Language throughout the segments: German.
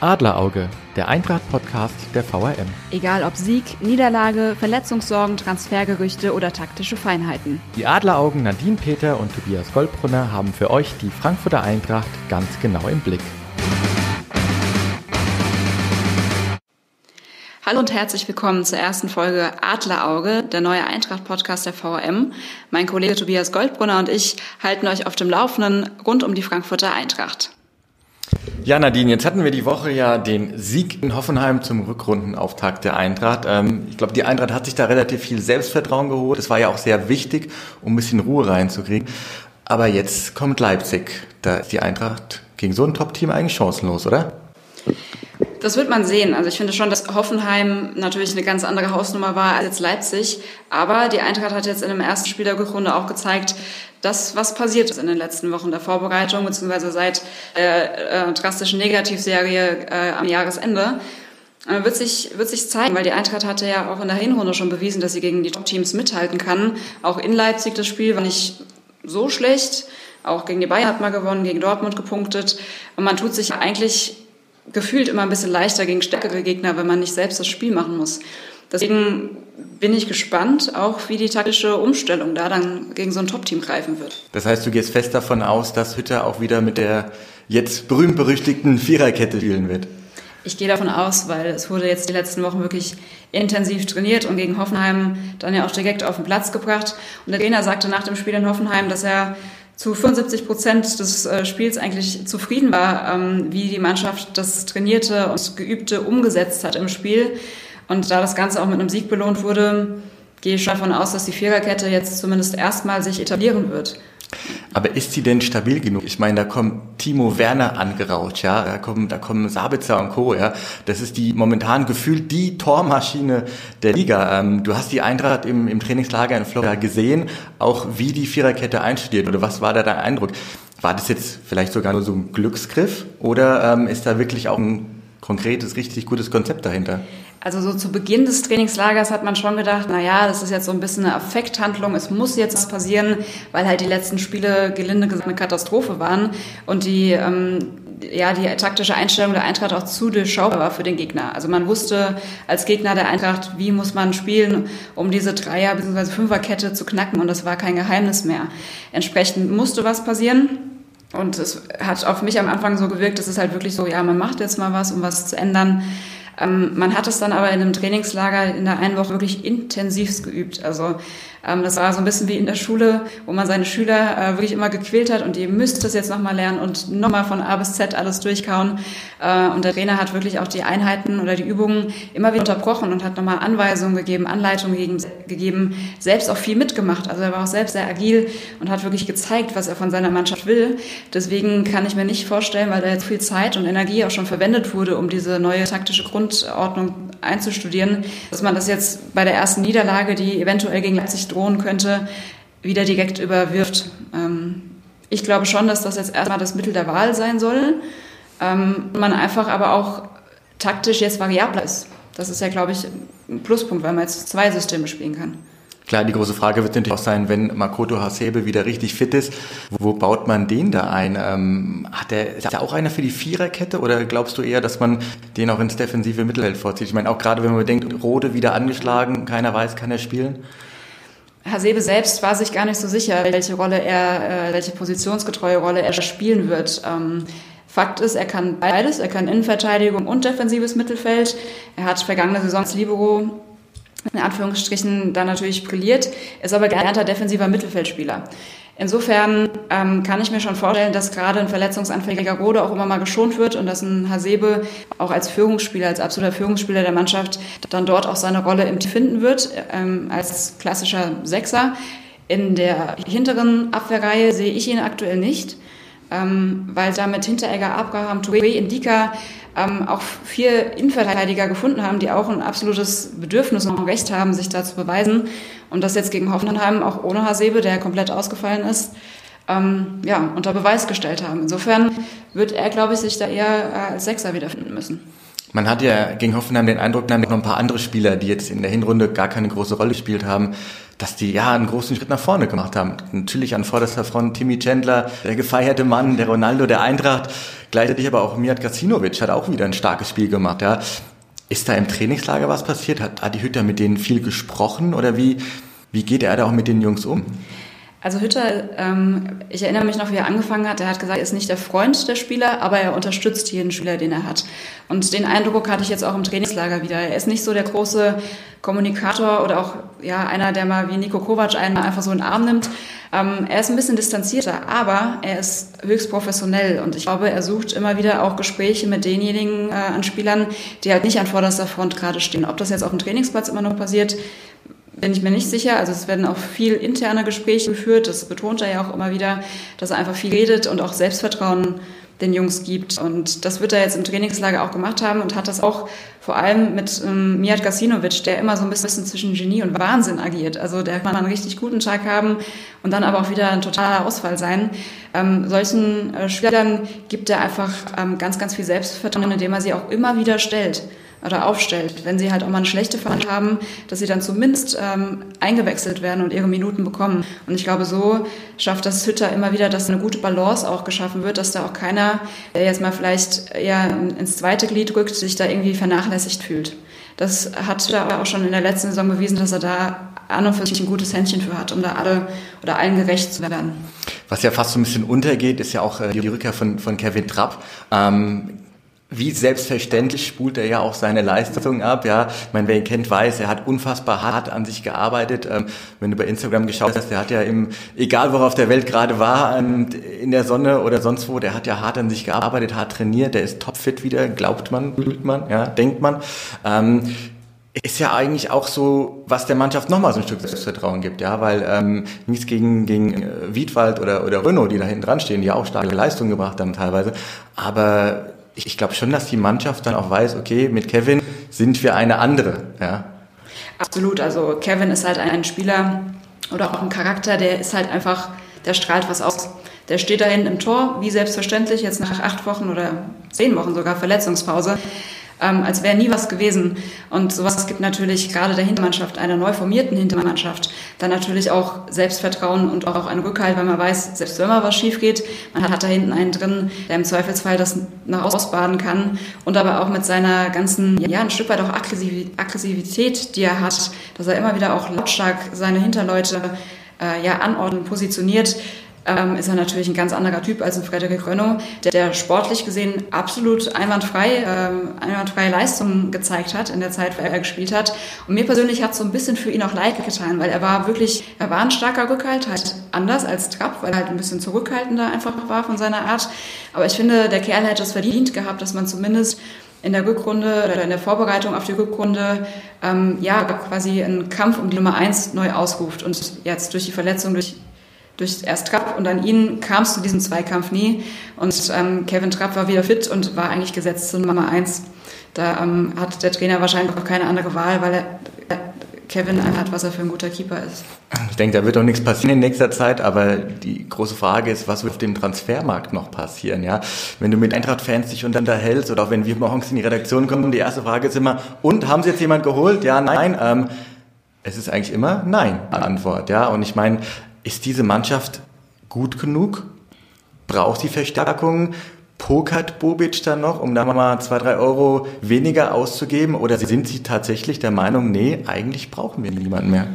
Adlerauge, der Eintracht-Podcast der VRM. Egal ob Sieg, Niederlage, Verletzungssorgen, Transfergerüchte oder taktische Feinheiten. Die Adleraugen Nadine Peter und Tobias Goldbrunner haben für euch die Frankfurter Eintracht ganz genau im Blick. Hallo und herzlich willkommen zur ersten Folge Adlerauge, der neue Eintracht-Podcast der VRM. Mein Kollege Tobias Goldbrunner und ich halten euch auf dem Laufenden rund um die Frankfurter Eintracht. Ja, Nadine, jetzt hatten wir die Woche ja den Sieg in Hoffenheim zum Rückrundenauftakt der Eintracht. Ähm, ich glaube, die Eintracht hat sich da relativ viel Selbstvertrauen geholt. Das war ja auch sehr wichtig, um ein bisschen Ruhe reinzukriegen. Aber jetzt kommt Leipzig. Da ist die Eintracht gegen so ein Top-Team eigentlich chancenlos, oder? Das wird man sehen. Also ich finde schon, dass Hoffenheim natürlich eine ganz andere Hausnummer war als jetzt Leipzig. Aber die Eintracht hat jetzt in dem ersten Spiel der Rückrunde auch gezeigt, das, was passiert ist in den letzten Wochen der Vorbereitung, beziehungsweise seit der äh, drastischen Negativserie äh, am Jahresende, äh, wird sich, wird sich zeigen, weil die Eintracht hatte ja auch in der Hinrunde schon bewiesen, dass sie gegen die Top-Teams mithalten kann. Auch in Leipzig das Spiel war nicht so schlecht. Auch gegen die Bayern hat man gewonnen, gegen Dortmund gepunktet. Und man tut sich eigentlich gefühlt immer ein bisschen leichter gegen stärkere Gegner, wenn man nicht selbst das Spiel machen muss. Deswegen bin ich gespannt, auch wie die taktische Umstellung da dann gegen so ein Top-Team greifen wird. Das heißt, du gehst fest davon aus, dass Hütter auch wieder mit der jetzt berühmt-berüchtigten Viererkette spielen wird? Ich gehe davon aus, weil es wurde jetzt die letzten Wochen wirklich intensiv trainiert und gegen Hoffenheim dann ja auch direkt auf den Platz gebracht. Und der Trainer sagte nach dem Spiel in Hoffenheim, dass er zu 75 Prozent des äh, Spiels eigentlich zufrieden war, ähm, wie die Mannschaft das Trainierte und Geübte umgesetzt hat im Spiel. Und da das Ganze auch mit einem Sieg belohnt wurde, gehe ich schon davon aus, dass die Viererkette jetzt zumindest erstmal sich etablieren wird. Aber ist sie denn stabil genug? Ich meine, da kommt Timo Werner angerauscht, ja, da kommen, da kommen Sabitzer und Co., ja. Das ist die momentan gefühlt die Tormaschine der Liga. Ähm, du hast die Eintracht im, im Trainingslager in Florida gesehen, auch wie die Viererkette einstudiert oder was war da dein Eindruck? War das jetzt vielleicht sogar nur so ein Glücksgriff oder ähm, ist da wirklich auch ein konkretes, richtig gutes Konzept dahinter? Also so zu Beginn des Trainingslagers hat man schon gedacht, na ja, das ist jetzt so ein bisschen eine Affekthandlung, es muss jetzt was passieren, weil halt die letzten Spiele gelinde gesagt eine Katastrophe waren und die ähm, ja die taktische Einstellung der Eintracht auch zu durchschaubar war für den Gegner. Also man wusste als Gegner der Eintracht, wie muss man spielen, um diese Dreier- bzw. Fünferkette zu knacken und das war kein Geheimnis mehr. Entsprechend musste was passieren. Und es hat auf mich am Anfang so gewirkt, dass es halt wirklich so, ja, man macht jetzt mal was, um was zu ändern. Ähm, man hat es dann aber in einem Trainingslager in der einen Woche wirklich intensivst geübt. Also ähm, das war so ein bisschen wie in der Schule, wo man seine Schüler äh, wirklich immer gequält hat und ihr müsst das jetzt nochmal lernen und nochmal von A bis Z alles durchkauen. Äh, und der Trainer hat wirklich auch die Einheiten oder die Übungen immer wieder unterbrochen und hat nochmal Anweisungen gegeben, Anleitungen gegeben, selbst auch viel mitgemacht. Also er war auch selbst sehr agil und hat wirklich gezeigt, was er von seiner Mannschaft will. Deswegen kann ich mir nicht vorstellen, weil da jetzt viel Zeit und Energie auch schon verwendet wurde, um diese neue taktische Grundordnung einzustudieren, dass man das jetzt bei der ersten Niederlage, die eventuell gegen Leipzig drohen könnte, wieder direkt überwirft. Ähm, ich glaube schon, dass das jetzt erstmal das Mittel der Wahl sein soll. Ähm, man einfach aber auch taktisch jetzt variabler ist. Das ist ja, glaube ich, ein Pluspunkt, weil man jetzt zwei Systeme spielen kann. Klar, die große Frage wird natürlich auch sein, wenn Makoto Hasebe wieder richtig fit ist, wo baut man den da ein? Ähm, hat der, ist er auch einer für die Viererkette oder glaubst du eher, dass man den auch ins defensive Mittelfeld vorzieht? Ich meine, auch gerade wenn man denkt, Rode wieder angeschlagen, keiner weiß, kann er spielen? Hasebe selbst war sich gar nicht so sicher, welche Rolle er, äh, welche positionsgetreue Rolle er spielen wird. Ähm, Fakt ist, er kann beides. Er kann Innenverteidigung und defensives Mittelfeld. Er hat vergangene Saison als Libero in Anführungsstrichen dann natürlich brilliert, ist aber gelernter defensiver Mittelfeldspieler. Insofern ähm, kann ich mir schon vorstellen, dass gerade ein verletzungsanfälliger Rode auch immer mal geschont wird und dass ein Hasebe auch als Führungsspieler, als absoluter Führungsspieler der Mannschaft dann dort auch seine Rolle im Team finden wird, ähm, als klassischer Sechser. In der hinteren Abwehrreihe sehe ich ihn aktuell nicht, ähm, weil damit Hinteregger, Abraham, Touré, Indika ähm, auch vier Innenverteidiger gefunden haben, die auch ein absolutes Bedürfnis und Recht haben, sich da zu beweisen. Und das jetzt gegen Hoffenheim auch ohne Hasebe, der komplett ausgefallen ist, ähm, ja, unter Beweis gestellt haben. Insofern wird er, glaube ich, sich da eher äh, als Sechser wiederfinden müssen. Man hat ja gegen Hoffenheim den Eindruck, dann noch ein paar andere Spieler, die jetzt in der Hinrunde gar keine große Rolle gespielt haben, dass die ja einen großen Schritt nach vorne gemacht haben. Natürlich an vorderster Front Timmy Chandler, der gefeierte Mann, der Ronaldo der Eintracht, gleichzeitig aber auch Mijat Gacinovic hat auch wieder ein starkes Spiel gemacht. Ja. Ist da im Trainingslager was passiert? Hat Adi Hütter mit denen viel gesprochen oder wie, wie geht er da auch mit den Jungs um? Also Hütter, ähm, ich erinnere mich noch, wie er angefangen hat. Er hat gesagt, er ist nicht der Freund der Spieler, aber er unterstützt jeden Spieler, den er hat. Und den Eindruck hatte ich jetzt auch im Trainingslager wieder. Er ist nicht so der große Kommunikator oder auch ja einer, der mal wie Nico Kovac einen einfach so in den Arm nimmt. Ähm, er ist ein bisschen distanzierter, aber er ist höchst professionell und ich glaube, er sucht immer wieder auch Gespräche mit denjenigen äh, an Spielern, die halt nicht an vorderster Front gerade stehen. Ob das jetzt auf dem Trainingsplatz immer noch passiert, bin ich mir nicht sicher. Also es werden auch viel interne Gespräche geführt. Das betont er ja auch immer wieder, dass er einfach viel redet und auch Selbstvertrauen den Jungs gibt. Und das wird er jetzt im Trainingslager auch gemacht haben und hat das auch vor allem mit ähm, Mijat Gasinovic, der immer so ein bisschen zwischen Genie und Wahnsinn agiert. Also der kann einen richtig guten Tag haben und dann aber auch wieder ein totaler Ausfall sein. Ähm, solchen äh, Spielern gibt er einfach ähm, ganz, ganz viel Selbstvertrauen, indem er sie auch immer wieder stellt oder aufstellt. Wenn sie halt auch mal eine schlechte Fahrt haben, dass sie dann zumindest ähm, eingewechselt werden und ihre Minuten bekommen. Und ich glaube, so schafft das Hütter immer wieder, dass eine gute Balance auch geschaffen wird, dass da auch keiner, der jetzt mal vielleicht eher ins zweite Glied rückt, sich da irgendwie vernachlässigt fühlt. Das hat Hütter auch schon in der letzten Saison bewiesen, dass er da an und für sich ein gutes Händchen für hat, um da alle oder allen gerecht zu werden. Was ja fast so ein bisschen untergeht, ist ja auch äh, die Rückkehr von, von Kevin Trapp. Ähm, wie selbstverständlich spult er ja auch seine Leistung ab. Ja, ich meine, wer ihn kennt, weiß, er hat unfassbar hart an sich gearbeitet. Ähm, wenn du bei Instagram geschaut hast, der hat ja im, egal worauf der Welt gerade war, in der Sonne oder sonst wo, der hat ja hart an sich gearbeitet, hart trainiert, der ist topfit wieder, glaubt man, fühlt man, ja, denkt man. Ähm, ist ja eigentlich auch so, was der Mannschaft nochmal so ein Stück Selbstvertrauen gibt, ja, weil ähm, nichts gegen, gegen äh, Wiedwald oder, oder Renault, die da hinten dran stehen, die auch starke Leistungen gebracht haben teilweise, aber ich, ich glaube schon, dass die Mannschaft dann auch weiß, okay, mit Kevin sind wir eine andere. Ja. Absolut. Also Kevin ist halt ein Spieler oder auch ein Charakter, der ist halt einfach, der strahlt was aus. Der steht da hinten im Tor, wie selbstverständlich, jetzt nach acht Wochen oder zehn Wochen sogar Verletzungspause ähm, als wäre nie was gewesen. Und sowas gibt natürlich gerade der Hintermannschaft, einer neu formierten Hintermannschaft, dann natürlich auch Selbstvertrauen und auch einen Rückhalt, weil man weiß, selbst wenn mal was schief geht, man hat da hinten einen drin, der im Zweifelsfall das nach ausbaden kann und aber auch mit seiner ganzen, ja, ein Stück weit auch Aggressivität, die er hat, dass er immer wieder auch lautstark seine Hinterleute äh, ja, anordnen, positioniert, ähm, ist er natürlich ein ganz anderer Typ als ein Frederik Renault, der, der sportlich gesehen absolut einwandfrei, ähm, einwandfreie Leistungen gezeigt hat in der Zeit, wo er gespielt hat. Und mir persönlich hat es so ein bisschen für ihn auch leid getan, weil er war wirklich, er war ein starker Rückhalt, halt anders als Trapp, weil er halt ein bisschen zurückhaltender einfach war von seiner Art. Aber ich finde, der Kerl hätte es verdient gehabt, dass man zumindest in der Rückrunde oder in der Vorbereitung auf die Rückrunde ähm, ja quasi einen Kampf um die Nummer eins neu ausruft und jetzt durch die Verletzung, durch durch erst Trapp und an ihn kam es zu diesem Zweikampf nie. Und ähm, Kevin Trapp war wieder fit und war eigentlich gesetzt zur Nummer eins. Da ähm, hat der Trainer wahrscheinlich auch keine andere Wahl, weil er, äh, Kevin hat, was er für ein guter Keeper ist. Ich denke, da wird auch nichts passieren in nächster Zeit, aber die große Frage ist, was wird auf dem Transfermarkt noch passieren, ja? Wenn du mit Eintracht-Fans dich unterhältst oder auch wenn wir morgens in die Redaktion kommen, die erste Frage ist immer, und, haben sie jetzt jemand geholt? Ja, nein, ähm, es ist eigentlich immer Nein, Antwort, ja? Und ich meine, ist diese Mannschaft gut genug? Braucht sie Verstärkung? Pokert Bobic dann noch, um da mal zwei, drei Euro weniger auszugeben? Oder sind Sie tatsächlich der Meinung, nee, eigentlich brauchen wir niemanden mehr?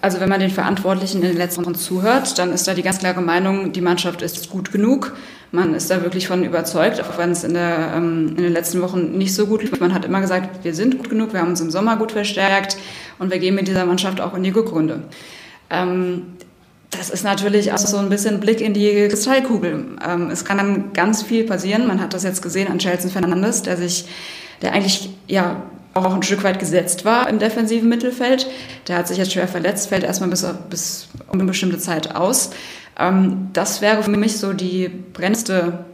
Also wenn man den Verantwortlichen in den letzten Wochen zuhört, dann ist da die ganz klare Meinung, die Mannschaft ist gut genug. Man ist da wirklich von überzeugt, auch wenn es in, der, ähm, in den letzten Wochen nicht so gut lief. Man hat immer gesagt, wir sind gut genug, wir haben uns im Sommer gut verstärkt und wir gehen mit dieser Mannschaft auch in die Rückrunde. Ähm, das ist natürlich auch so ein bisschen Blick in die Kristallkugel. Ähm, es kann dann ganz viel passieren. Man hat das jetzt gesehen an Chelsea Fernandes, der sich, der eigentlich ja auch ein Stück weit gesetzt war im defensiven Mittelfeld. Der hat sich jetzt schwer verletzt, fällt erstmal bis, bis um eine bestimmte Zeit aus. Ähm, das wäre für mich so die brennendste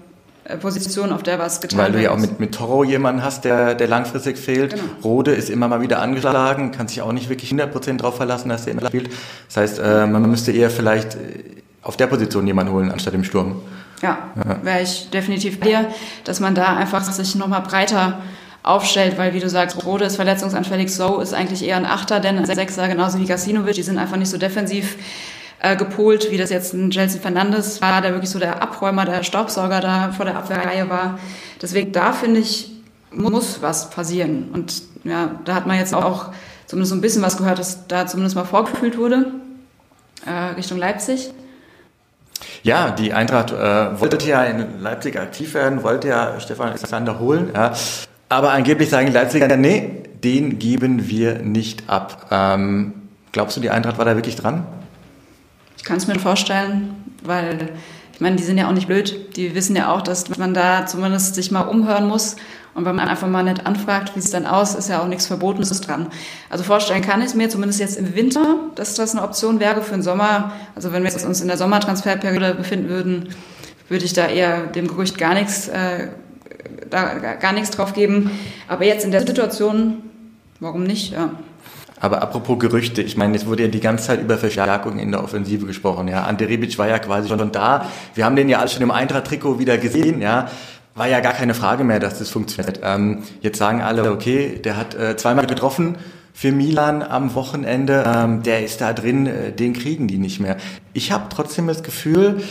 Position, auf der was getan wird. Weil du ja auch mit, mit Toro jemanden hast, der, der langfristig fehlt. Genau. Rode ist immer mal wieder angeschlagen, kann sich auch nicht wirklich 100% drauf verlassen, dass er immer spielt. Das heißt, äh, man müsste eher vielleicht äh, auf der Position jemanden holen, anstatt im Sturm. Ja, ja. wäre ich definitiv bei dir, dass man da einfach sich nochmal breiter aufstellt, weil wie du sagst, Rode ist verletzungsanfällig, So ist eigentlich eher ein Achter, denn ein Sechser, genauso wie Gasinovic, die sind einfach nicht so defensiv äh, gepolt, wie das jetzt ein Jelson Fernandes war, der wirklich so der Abräumer, der Staubsauger da vor der Abwehrreihe war. Deswegen da finde ich, muss was passieren. Und ja, da hat man jetzt auch zumindest so ein bisschen was gehört, dass da zumindest mal vorgefühlt wurde, äh, Richtung Leipzig. Ja, die Eintracht äh, wollte ja in Leipzig aktiv werden, wollte ja Stefan Alexander holen. Ja. Aber angeblich sagen die Leipziger, nee, den geben wir nicht ab. Ähm, glaubst du, die Eintracht war da wirklich dran? Ich kann es mir vorstellen, weil ich meine, die sind ja auch nicht blöd. Die wissen ja auch, dass man da zumindest sich mal umhören muss. Und wenn man einfach mal nicht anfragt, wie es dann aus, ist ja auch nichts Verbotenes dran. Also vorstellen kann ich es mir, zumindest jetzt im Winter, dass das eine Option wäre für den Sommer. Also wenn wir uns in der Sommertransferperiode befinden würden, würde ich da eher dem Gerücht gar nichts, äh, da gar nichts drauf geben. Aber jetzt in der Situation, warum nicht? Ja. Aber apropos Gerüchte, ich meine, es wurde ja die ganze Zeit über Verstärkung in der Offensive gesprochen. Ja, Ante Rebic war ja quasi schon da. Wir haben den ja alle schon im Eintracht-Trikot wieder gesehen. Ja, war ja gar keine Frage mehr, dass das funktioniert. Ähm, jetzt sagen alle, okay, der hat äh, zweimal getroffen für Milan am Wochenende. Ähm, der ist da drin, äh, den kriegen die nicht mehr. Ich habe trotzdem das Gefühl,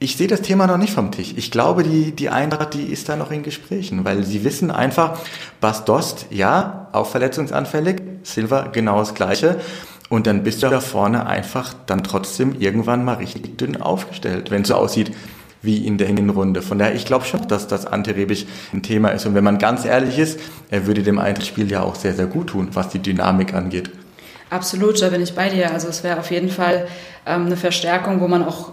ich sehe das Thema noch nicht vom Tisch. Ich glaube, die, die Eintracht, die ist da noch in Gesprächen, weil sie wissen einfach, Bas Dost, ja, auch verletzungsanfällig, Silva genau das Gleiche. Und dann bist du da vorne einfach dann trotzdem irgendwann mal richtig dünn aufgestellt, wenn es so aussieht wie in der Hinrunde. Von daher, ich glaube schon, dass das Ante Rebic ein Thema ist. Und wenn man ganz ehrlich ist, er würde dem Eintracht-Spiel ja auch sehr, sehr gut tun, was die Dynamik angeht. Absolut, da bin ich bei dir. Also es wäre auf jeden Fall ähm, eine Verstärkung, wo man auch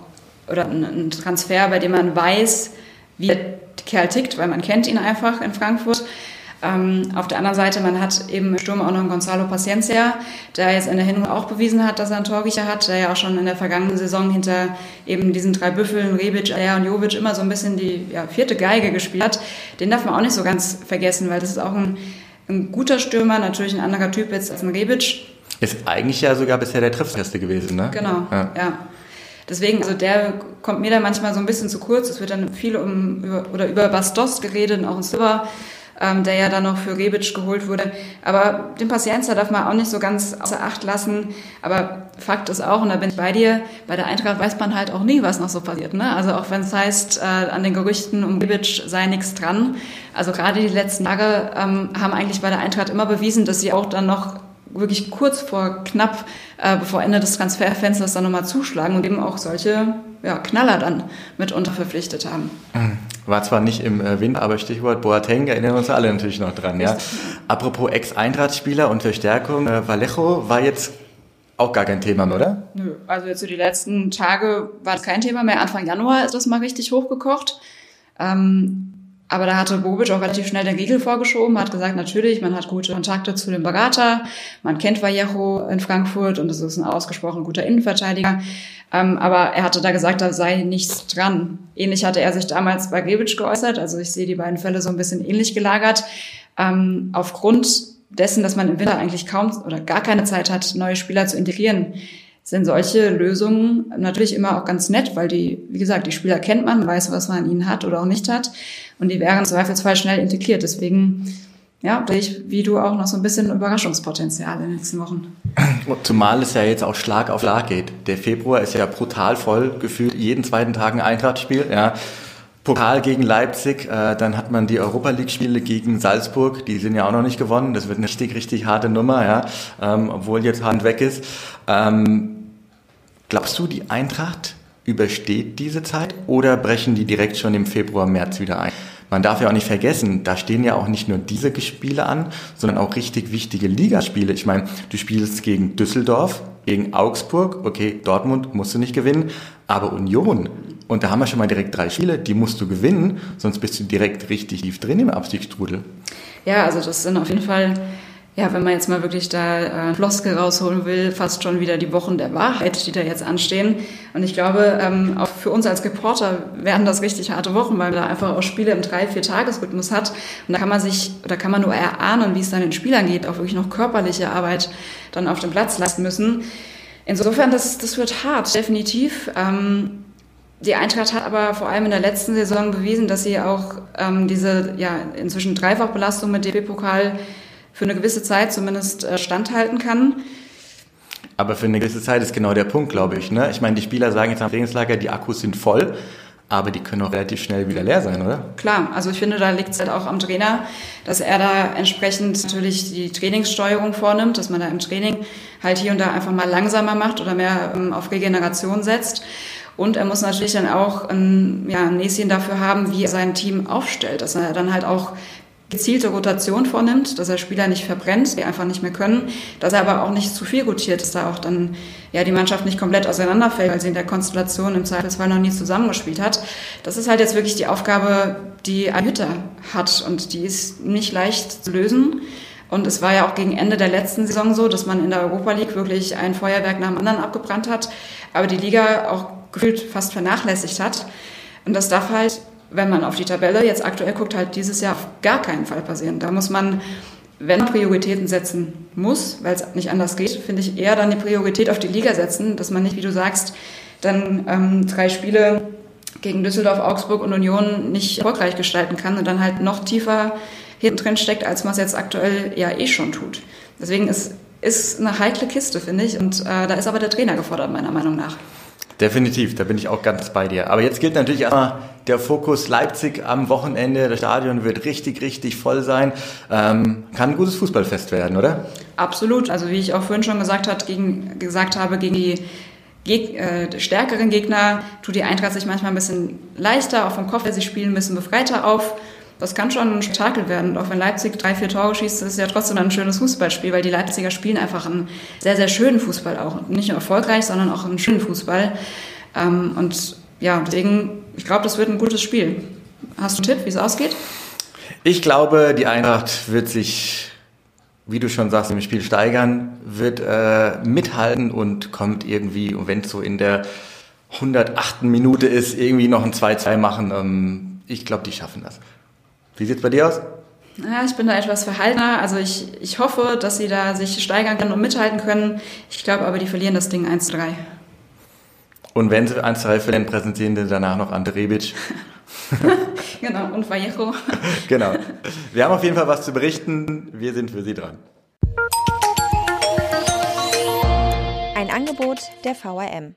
oder ein Transfer, bei dem man weiß, wie der Kerl tickt, weil man kennt ihn einfach in Frankfurt. Ähm, auf der anderen Seite, man hat eben im Sturm auch noch einen Gonzalo Paciencia, der jetzt in der Hinrunde auch bewiesen hat, dass er einen Torriecher hat, der ja auch schon in der vergangenen Saison hinter eben diesen drei Büffeln, Rebic, Aya und Jovic immer so ein bisschen die ja, vierte Geige gespielt hat. Den darf man auch nicht so ganz vergessen, weil das ist auch ein, ein guter Stürmer, natürlich ein anderer Typ jetzt als ein Rebic. Ist eigentlich ja sogar bisher der Treffsicherste gewesen, ne? Genau, ja. ja. Deswegen, also der kommt mir da manchmal so ein bisschen zu kurz. Es wird dann viel um über, oder über Bastos geredet und auch ein Silber, ähm, der ja dann noch für Rebic geholt wurde. Aber den Pacienza darf man auch nicht so ganz außer Acht lassen. Aber Fakt ist auch, und da bin ich bei dir, bei der Eintracht weiß man halt auch nie, was noch so passiert. Ne? Also auch wenn es heißt, äh, an den Gerüchten um Rebic sei nichts dran. Also gerade die letzten Tage ähm, haben eigentlich bei der Eintracht immer bewiesen, dass sie auch dann noch wirklich kurz vor knapp, äh, bevor Ende des Transferfensters dann nochmal zuschlagen und eben auch solche ja, Knaller dann mitunter verpflichtet haben. Mhm. War zwar nicht im äh, Winter, aber Stichwort Boateng erinnern uns alle natürlich noch dran. Ja? Apropos Ex-Eintracht-Spieler und Verstärkung, äh, Vallejo war jetzt auch gar kein Thema mehr, oder? Nö, also jetzt so die letzten Tage war es kein Thema mehr. Anfang Januar ist das mal richtig hochgekocht. Ähm, aber da hatte Bobic auch relativ schnell den Riegel vorgeschoben, hat gesagt, natürlich, man hat gute Kontakte zu dem Berater, man kennt Vallejo in Frankfurt und es ist ein ausgesprochen guter Innenverteidiger. Ähm, aber er hatte da gesagt, da sei nichts dran. Ähnlich hatte er sich damals bei Rebic geäußert, also ich sehe die beiden Fälle so ein bisschen ähnlich gelagert. Ähm, aufgrund dessen, dass man im Winter eigentlich kaum oder gar keine Zeit hat, neue Spieler zu integrieren, sind solche Lösungen natürlich immer auch ganz nett, weil die, wie gesagt, die Spieler kennt man, weiß, was man ihnen hat oder auch nicht hat. Und die wären im Zweifelsfall schnell integriert. Deswegen, ja, sehe ich, wie du auch noch so ein bisschen Überraschungspotenzial in den nächsten Wochen. Zumal es ja jetzt auch Schlag auf Schlag geht. Der Februar ist ja brutal voll, gefühlt jeden zweiten Tag ein Eintrachtspiel, ja. Pokal gegen Leipzig, äh, dann hat man die Europa League-Spiele gegen Salzburg, die sind ja auch noch nicht gewonnen. Das wird eine richtig, richtig harte Nummer, ja, ähm, obwohl jetzt Hand weg ist. Ähm, glaubst du, die Eintracht übersteht diese Zeit oder brechen die direkt schon im Februar, März wieder ein? Man darf ja auch nicht vergessen, da stehen ja auch nicht nur diese Spiele an, sondern auch richtig wichtige Ligaspiele. Ich meine, du spielst gegen Düsseldorf, gegen Augsburg, okay, Dortmund musst du nicht gewinnen, aber Union, und da haben wir schon mal direkt drei Spiele, die musst du gewinnen, sonst bist du direkt richtig tief drin im Abstiegsstrudel. Ja, also das sind auf jeden Fall, ja, wenn man jetzt mal wirklich da äh, Floskel rausholen will, fast schon wieder die Wochen der Wahrheit, die da jetzt anstehen. Und ich glaube, ähm, auch für uns als Reporter werden das richtig harte Wochen, weil man da einfach auch Spiele im drei, vier Tagesrhythmus hat. Und da kann man sich, da kann man nur erahnen, wie es dann den Spielern geht, auch wirklich noch körperliche Arbeit dann auf dem Platz leisten müssen. Insofern, das, das wird hart, definitiv. Ähm, Die Eintracht hat aber vor allem in der letzten Saison bewiesen, dass sie auch ähm, diese ja inzwischen Dreifachbelastung mit DB-Pokal für eine gewisse Zeit zumindest äh, standhalten kann. Aber für eine gewisse Zeit ist genau der Punkt, glaube ich. Ne? Ich meine, die Spieler sagen jetzt am Trainingslager, die Akkus sind voll, aber die können auch relativ schnell wieder leer sein, oder? Klar, also ich finde, da liegt es halt auch am Trainer, dass er da entsprechend natürlich die Trainingssteuerung vornimmt, dass man da im Training halt hier und da einfach mal langsamer macht oder mehr ähm, auf Regeneration setzt. Und er muss natürlich dann auch ein, ja, ein Näschen dafür haben, wie er sein Team aufstellt, dass er dann halt auch gezielte Rotation vornimmt, dass er Spieler nicht verbrennt, die einfach nicht mehr können, dass er aber auch nicht zu viel rotiert, dass da auch dann ja die Mannschaft nicht komplett auseinanderfällt, weil sie in der Konstellation im Zweifelsfall noch nie zusammengespielt hat. Das ist halt jetzt wirklich die Aufgabe, die ein Hütter hat und die ist nicht leicht zu lösen. Und es war ja auch gegen Ende der letzten Saison so, dass man in der Europa League wirklich ein Feuerwerk nach dem anderen abgebrannt hat, aber die Liga auch gefühlt fast vernachlässigt hat. Und das darf halt, wenn man auf die Tabelle jetzt aktuell guckt, halt dieses Jahr auf gar keinen Fall passieren. Da muss man, wenn man Prioritäten setzen muss, weil es nicht anders geht, finde ich eher dann die Priorität auf die Liga setzen, dass man nicht, wie du sagst, dann ähm, drei Spiele gegen Düsseldorf, Augsburg und Union nicht erfolgreich gestalten kann und dann halt noch tiefer hinten drin steckt, als man es jetzt aktuell ja eh schon tut. Deswegen ist, ist eine heikle Kiste, finde ich. Und äh, da ist aber der Trainer gefordert, meiner Meinung nach. Definitiv, da bin ich auch ganz bei dir. Aber jetzt gilt natürlich erstmal der Fokus Leipzig am Wochenende. Das Stadion wird richtig, richtig voll sein. Ähm, kann ein gutes Fußballfest werden, oder? Absolut. Also wie ich auch vorhin schon gesagt, hat, gegen, gesagt habe, gegen die Geg äh, stärkeren Gegner tut die Eintracht sich manchmal ein bisschen leichter, auch vom Kopf her, sie spielen bisschen befreiter auf das kann schon ein Spektakel werden. Und auch wenn Leipzig drei, vier Tore schießt, ist es ja trotzdem ein schönes Fußballspiel, weil die Leipziger spielen einfach einen sehr, sehr schönen Fußball auch. Nicht nur erfolgreich, sondern auch einen schönen Fußball. Ähm, und ja, deswegen, ich glaube, das wird ein gutes Spiel. Hast du einen Tipp, wie es ausgeht? Ich glaube, die Eintracht wird sich, wie du schon sagst, im Spiel steigern, wird äh, mithalten und kommt irgendwie, wenn es so in der 108. Minute ist, irgendwie noch ein 2-2 machen. Ähm, ich glaube, die schaffen das. Wie sieht es bei dir aus? Ja, ich bin da etwas verhaltener. Also ich, ich hoffe, dass sie da sich steigern können und mithalten können. Ich glaube aber, die verlieren das Ding 1-3. Und wenn sie 1-3 verlieren, präsentieren sie danach noch Ante Rebic. genau, und Vallejo. genau. Wir haben auf jeden Fall was zu berichten. Wir sind für Sie dran. Ein Angebot der VRM.